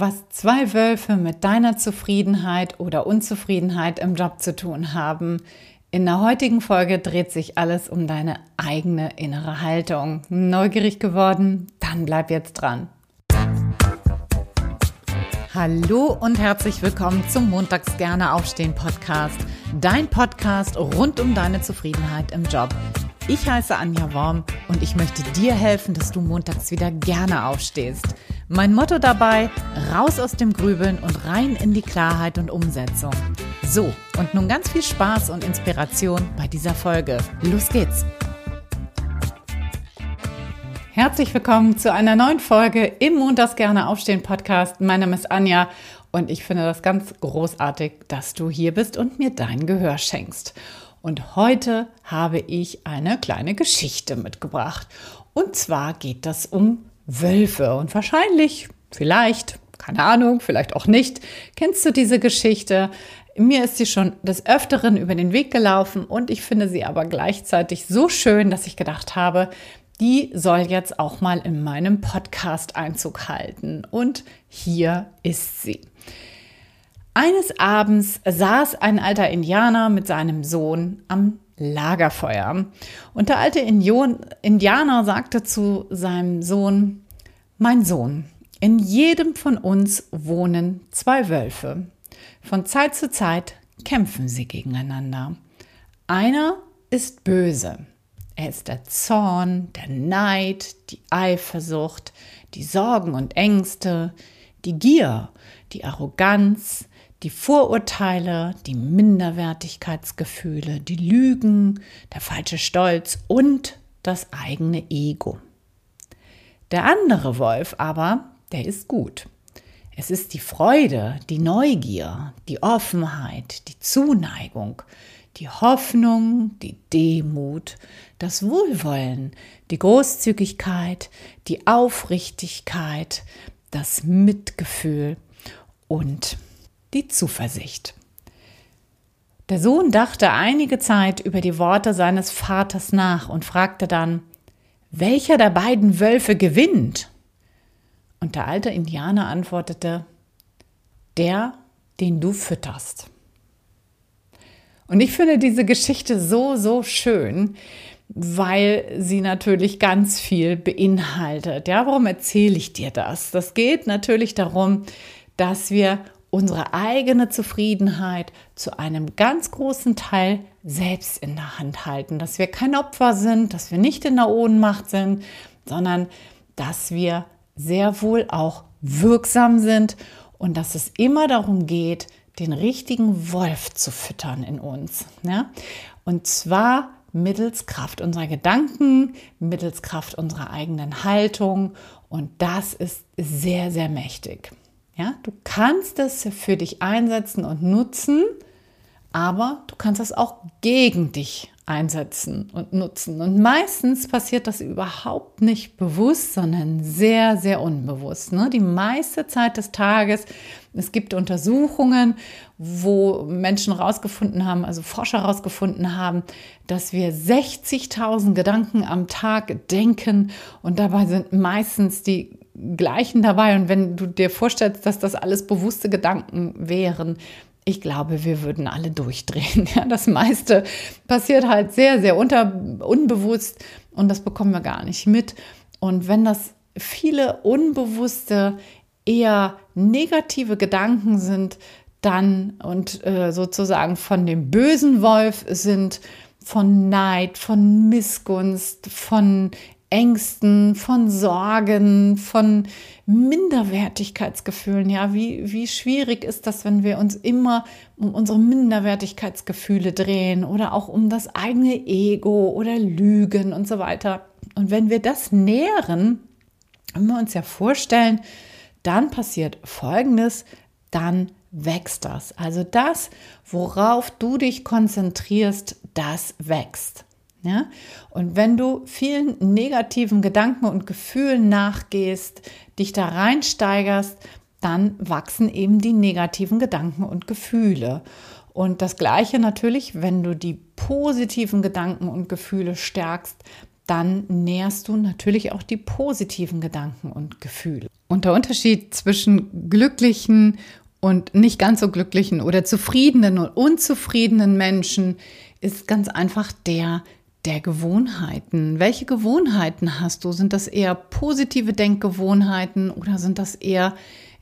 was zwei Wölfe mit deiner Zufriedenheit oder Unzufriedenheit im Job zu tun haben. In der heutigen Folge dreht sich alles um deine eigene innere Haltung. Neugierig geworden? Dann bleib jetzt dran. Hallo und herzlich willkommen zum Montags gerne aufstehen Podcast. Dein Podcast rund um deine Zufriedenheit im Job. Ich heiße Anja Worm und ich möchte dir helfen, dass du montags wieder gerne aufstehst. Mein Motto dabei, raus aus dem Grübeln und rein in die Klarheit und Umsetzung. So, und nun ganz viel Spaß und Inspiration bei dieser Folge. Los geht's! Herzlich willkommen zu einer neuen Folge im Montags gerne aufstehen Podcast. Mein Name ist Anja und ich finde das ganz großartig, dass du hier bist und mir dein Gehör schenkst. Und heute habe ich eine kleine Geschichte mitgebracht. Und zwar geht das um Wölfe. Und wahrscheinlich, vielleicht, keine Ahnung, vielleicht auch nicht, kennst du diese Geschichte. Mir ist sie schon des Öfteren über den Weg gelaufen und ich finde sie aber gleichzeitig so schön, dass ich gedacht habe, die soll jetzt auch mal in meinem Podcast Einzug halten. Und hier ist sie. Eines Abends saß ein alter Indianer mit seinem Sohn am Lagerfeuer. Und der alte Indianer sagte zu seinem Sohn, mein Sohn, in jedem von uns wohnen zwei Wölfe. Von Zeit zu Zeit kämpfen sie gegeneinander. Einer ist böse. Er ist der Zorn, der Neid, die Eifersucht, die Sorgen und Ängste, die Gier, die Arroganz, die Vorurteile, die Minderwertigkeitsgefühle, die Lügen, der falsche Stolz und das eigene Ego. Der andere Wolf aber, der ist gut. Es ist die Freude, die Neugier, die Offenheit, die Zuneigung, die Hoffnung, die Demut, das Wohlwollen, die Großzügigkeit, die Aufrichtigkeit, das Mitgefühl und die Zuversicht. Der Sohn dachte einige Zeit über die Worte seines Vaters nach und fragte dann, welcher der beiden Wölfe gewinnt? Und der alte Indianer antwortete, der, den du fütterst. Und ich finde diese Geschichte so, so schön, weil sie natürlich ganz viel beinhaltet. Ja, warum erzähle ich dir das? Das geht natürlich darum, dass wir unsere eigene Zufriedenheit zu einem ganz großen Teil selbst in der Hand halten, dass wir kein Opfer sind, dass wir nicht in der Ohnmacht sind, sondern dass wir sehr wohl auch wirksam sind und dass es immer darum geht, den richtigen Wolf zu füttern in uns. Ja? Und zwar mittels Kraft unserer Gedanken, mittels Kraft unserer eigenen Haltung. Und das ist sehr, sehr mächtig. Ja, du kannst es für dich einsetzen und nutzen, aber du kannst es auch gegen dich einsetzen und nutzen. Und meistens passiert das überhaupt nicht bewusst, sondern sehr, sehr unbewusst. Ne? Die meiste Zeit des Tages, es gibt Untersuchungen, wo Menschen herausgefunden haben, also Forscher herausgefunden haben, dass wir 60.000 Gedanken am Tag denken und dabei sind meistens die gleichen dabei. Und wenn du dir vorstellst, dass das alles bewusste Gedanken wären, ich glaube, wir würden alle durchdrehen. Ja, das meiste passiert halt sehr, sehr unter, unbewusst und das bekommen wir gar nicht mit. Und wenn das viele unbewusste, eher negative Gedanken sind, dann und äh, sozusagen von dem bösen Wolf sind, von Neid, von Missgunst, von Ängsten, von Sorgen, von Minderwertigkeitsgefühlen. Ja, wie, wie schwierig ist das, wenn wir uns immer um unsere Minderwertigkeitsgefühle drehen oder auch um das eigene Ego oder Lügen und so weiter. Und wenn wir das nähren, wenn wir uns ja vorstellen, dann passiert Folgendes, dann wächst das. Also das, worauf du dich konzentrierst, das wächst. Ja? Und wenn du vielen negativen Gedanken und Gefühlen nachgehst, dich da reinsteigerst, dann wachsen eben die negativen Gedanken und Gefühle. Und das Gleiche natürlich, wenn du die positiven Gedanken und Gefühle stärkst, dann nährst du natürlich auch die positiven Gedanken und Gefühle. Und der Unterschied zwischen glücklichen und nicht ganz so glücklichen oder zufriedenen und unzufriedenen Menschen ist ganz einfach der der Gewohnheiten. Welche Gewohnheiten hast du? Sind das eher positive Denkgewohnheiten oder sind das eher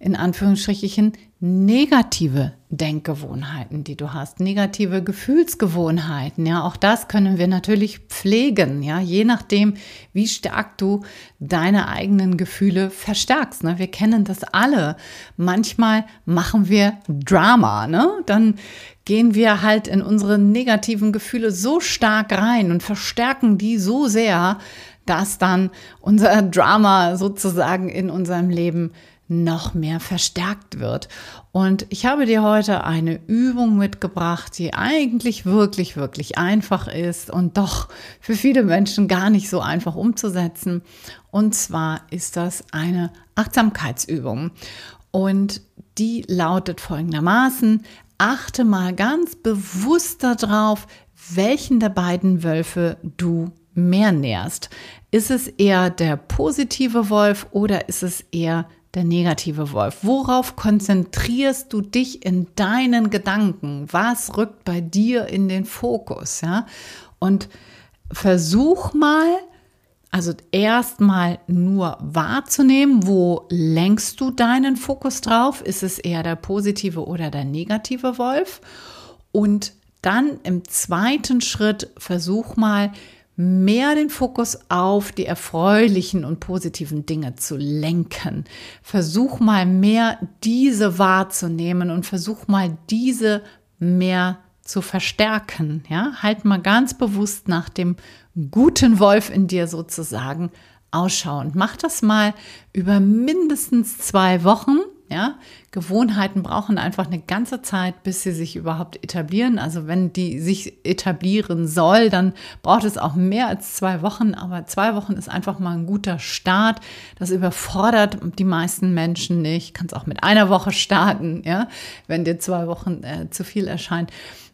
in Anführungsstrichen negative Denkgewohnheiten, die du hast, negative Gefühlsgewohnheiten. Ja, auch das können wir natürlich pflegen. Ja, je nachdem, wie stark du deine eigenen Gefühle verstärkst. Ne? Wir kennen das alle. Manchmal machen wir Drama. Ne? Dann gehen wir halt in unsere negativen Gefühle so stark rein und verstärken die so sehr, dass dann unser Drama sozusagen in unserem Leben noch mehr verstärkt wird. Und ich habe dir heute eine Übung mitgebracht, die eigentlich wirklich, wirklich einfach ist und doch für viele Menschen gar nicht so einfach umzusetzen. Und zwar ist das eine Achtsamkeitsübung. Und die lautet folgendermaßen, achte mal ganz bewusst darauf, welchen der beiden Wölfe du mehr nährst. Ist es eher der positive Wolf oder ist es eher der negative Wolf? Worauf konzentrierst du dich in deinen Gedanken? Was rückt bei dir in den Fokus? Ja? Und versuch mal, also erstmal nur wahrzunehmen, wo lenkst du deinen Fokus drauf? Ist es eher der positive oder der negative Wolf? Und dann im zweiten Schritt versuch mal, mehr den Fokus auf die erfreulichen und positiven Dinge zu lenken. Versuch mal mehr diese wahrzunehmen und versuch mal diese mehr zu verstärken. Ja, halt mal ganz bewusst nach dem guten Wolf in dir sozusagen Ausschau und mach das mal über mindestens zwei Wochen ja, Gewohnheiten brauchen einfach eine ganze Zeit, bis sie sich überhaupt etablieren. Also wenn die sich etablieren soll, dann braucht es auch mehr als zwei Wochen. Aber zwei Wochen ist einfach mal ein guter Start. Das überfordert die meisten Menschen nicht. Kannst auch mit einer Woche starten, ja, wenn dir zwei Wochen äh, zu viel erscheint.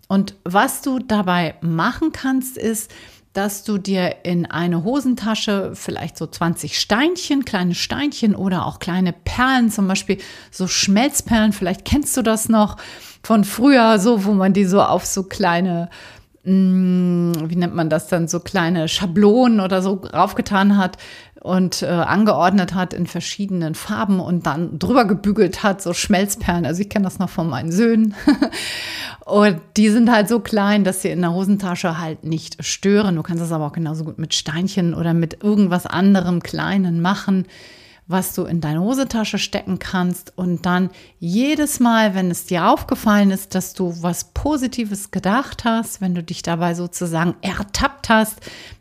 Und was du dabei machen kannst, ist, dass du dir in eine Hosentasche vielleicht so 20 Steinchen, kleine Steinchen oder auch kleine Perlen, zum Beispiel so Schmelzperlen, vielleicht kennst du das noch von früher, so wo man die so auf so kleine wie nennt man das dann, so kleine Schablonen oder so raufgetan hat und äh, angeordnet hat in verschiedenen Farben und dann drüber gebügelt hat, so Schmelzperlen. Also ich kenne das noch von meinen Söhnen. und die sind halt so klein, dass sie in der Hosentasche halt nicht stören. Du kannst das aber auch genauso gut mit Steinchen oder mit irgendwas anderem Kleinen machen, was du in deine Hosentasche stecken kannst. Und dann jedes Mal, wenn es dir aufgefallen ist, dass du was Positives gedacht hast, wenn du dich dabei sozusagen ertappt hast,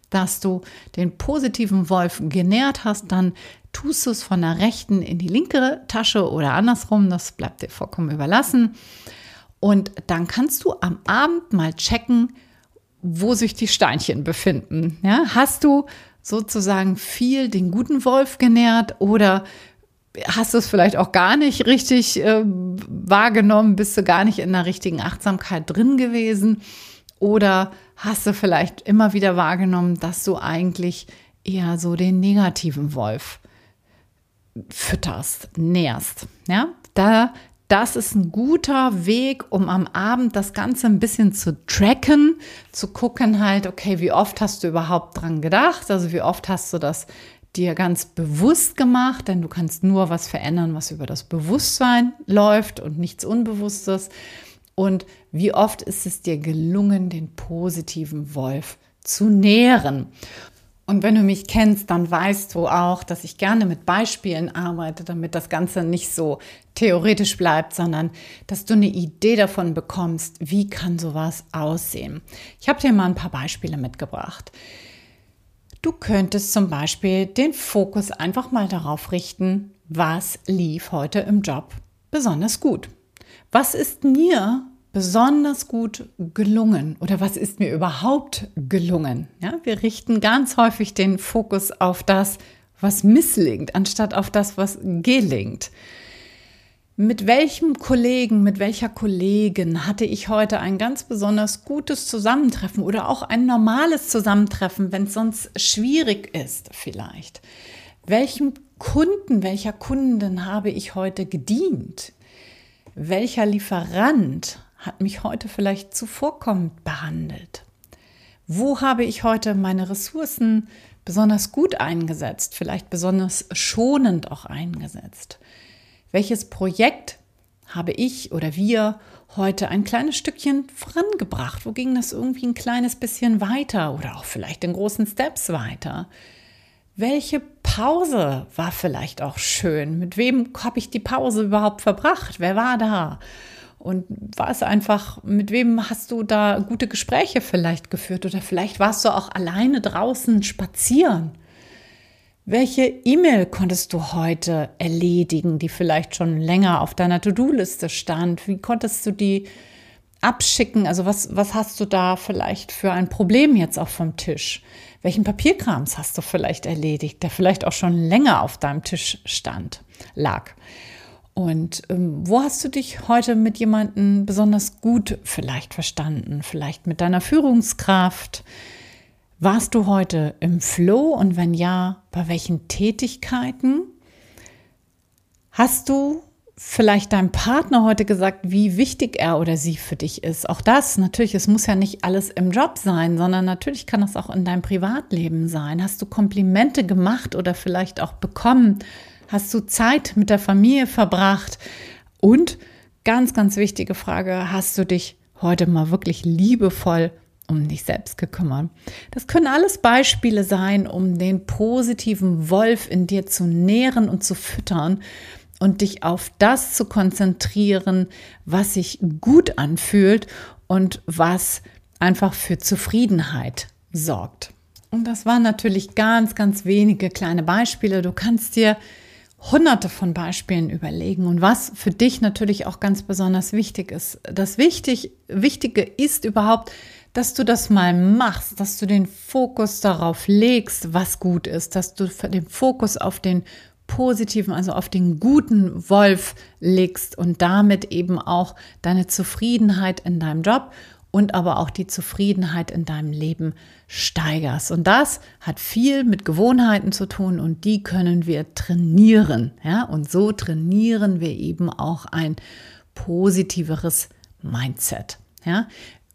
dass du den positiven Wolf genährt hast, dann tust du es von der rechten in die linke Tasche oder andersrum, das bleibt dir vollkommen überlassen. Und dann kannst du am Abend mal checken, wo sich die Steinchen befinden. Ja, hast du sozusagen viel den guten Wolf genährt oder hast du es vielleicht auch gar nicht richtig äh, wahrgenommen, bist du gar nicht in der richtigen Achtsamkeit drin gewesen oder hast du vielleicht immer wieder wahrgenommen, dass du eigentlich eher so den negativen Wolf fütterst, nährst. Ja, da, das ist ein guter Weg, um am Abend das Ganze ein bisschen zu tracken, zu gucken halt, okay, wie oft hast du überhaupt dran gedacht? Also wie oft hast du das dir ganz bewusst gemacht, denn du kannst nur was verändern, was über das Bewusstsein läuft und nichts Unbewusstes. Und wie oft ist es dir gelungen, den positiven Wolf zu nähren? Und wenn du mich kennst, dann weißt du auch, dass ich gerne mit Beispielen arbeite, damit das Ganze nicht so theoretisch bleibt, sondern dass du eine Idee davon bekommst, wie kann sowas aussehen. Ich habe dir mal ein paar Beispiele mitgebracht. Du könntest zum Beispiel den Fokus einfach mal darauf richten, was lief heute im Job besonders gut. Was ist mir besonders gut gelungen oder was ist mir überhaupt gelungen? Ja, wir richten ganz häufig den Fokus auf das, was misslingt, anstatt auf das, was gelingt. Mit welchem Kollegen, mit welcher Kollegin hatte ich heute ein ganz besonders gutes Zusammentreffen oder auch ein normales Zusammentreffen, wenn es sonst schwierig ist vielleicht? Welchem Kunden, welcher Kunden habe ich heute gedient? Welcher Lieferant hat mich heute vielleicht zuvorkommend behandelt? Wo habe ich heute meine Ressourcen besonders gut eingesetzt, vielleicht besonders schonend auch eingesetzt? welches Projekt habe ich oder wir heute ein kleines Stückchen vorangebracht? Wo ging das irgendwie ein kleines bisschen weiter oder auch vielleicht in großen Steps weiter? Welche Pause war vielleicht auch schön? Mit wem habe ich die Pause überhaupt verbracht? Wer war da? Und war es einfach, mit wem hast du da gute Gespräche vielleicht geführt? Oder vielleicht warst du auch alleine draußen spazieren? Welche E-Mail konntest du heute erledigen, die vielleicht schon länger auf deiner To-Do-Liste stand? Wie konntest du die abschicken? Also was, was hast du da vielleicht für ein Problem jetzt auch vom Tisch? Welchen Papierkrams hast du vielleicht erledigt, der vielleicht auch schon länger auf deinem Tisch stand, lag? Und ähm, wo hast du dich heute mit jemandem besonders gut vielleicht verstanden? Vielleicht mit deiner Führungskraft? Warst du heute im Flow und wenn ja, bei welchen Tätigkeiten? Hast du vielleicht deinem Partner heute gesagt, wie wichtig er oder sie für dich ist? Auch das, natürlich, es muss ja nicht alles im Job sein, sondern natürlich kann das auch in deinem Privatleben sein. Hast du Komplimente gemacht oder vielleicht auch bekommen? Hast du Zeit mit der Familie verbracht? Und ganz, ganz wichtige Frage, hast du dich heute mal wirklich liebevoll um dich selbst gekümmert. Das können alles Beispiele sein, um den positiven Wolf in dir zu nähren und zu füttern und dich auf das zu konzentrieren, was sich gut anfühlt und was einfach für Zufriedenheit sorgt. Und das waren natürlich ganz, ganz wenige kleine Beispiele. Du kannst dir hunderte von Beispielen überlegen und was für dich natürlich auch ganz besonders wichtig ist. Das wichtig, Wichtige ist überhaupt, dass du das mal machst, dass du den Fokus darauf legst, was gut ist, dass du den Fokus auf den positiven, also auf den guten Wolf legst und damit eben auch deine Zufriedenheit in deinem Job und aber auch die Zufriedenheit in deinem Leben steigerst. Und das hat viel mit Gewohnheiten zu tun und die können wir trainieren. Ja? Und so trainieren wir eben auch ein positiveres Mindset. Ja?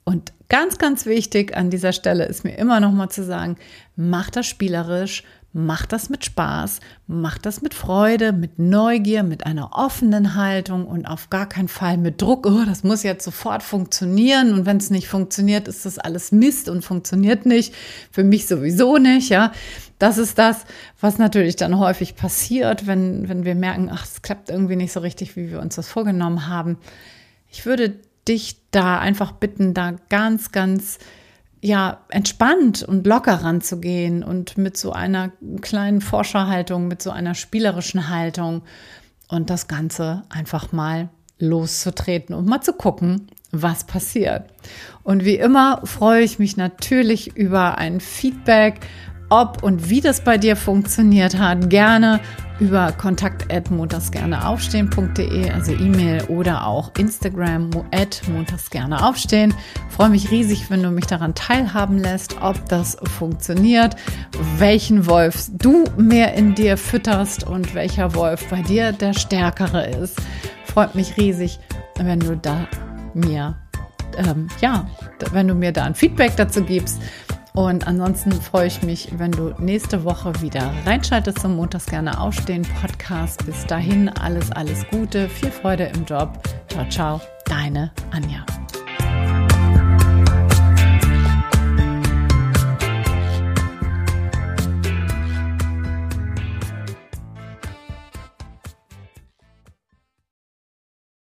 Und ganz, ganz wichtig an dieser Stelle ist mir immer noch mal zu sagen, mach das spielerisch, mach das mit Spaß, mach das mit Freude, mit Neugier, mit einer offenen Haltung und auf gar keinen Fall mit Druck, oh, das muss jetzt sofort funktionieren und wenn es nicht funktioniert, ist das alles Mist und funktioniert nicht, für mich sowieso nicht, ja. Das ist das, was natürlich dann häufig passiert, wenn, wenn wir merken, ach, es klappt irgendwie nicht so richtig, wie wir uns das vorgenommen haben. Ich würde dich da einfach bitten, da ganz, ganz ja, entspannt und locker ranzugehen und mit so einer kleinen Forscherhaltung, mit so einer spielerischen Haltung und das Ganze einfach mal loszutreten und mal zu gucken, was passiert. Und wie immer freue ich mich natürlich über ein Feedback, ob und wie das bei dir funktioniert hat, gerne über kontakt@montagsgerneaufstehen.de, also E-Mail oder auch Instagram @montagsgerneaufstehen. Freue mich riesig, wenn du mich daran teilhaben lässt, ob das funktioniert, welchen Wolf du mehr in dir fütterst und welcher Wolf bei dir der stärkere ist. Freut mich riesig, wenn du da mir ähm, ja, wenn du mir da ein Feedback dazu gibst. Und ansonsten freue ich mich, wenn du nächste Woche wieder reinschaltest zum Montags gerne aufstehen Podcast. Bis dahin alles, alles Gute, viel Freude im Job. Ciao, ciao, deine Anja.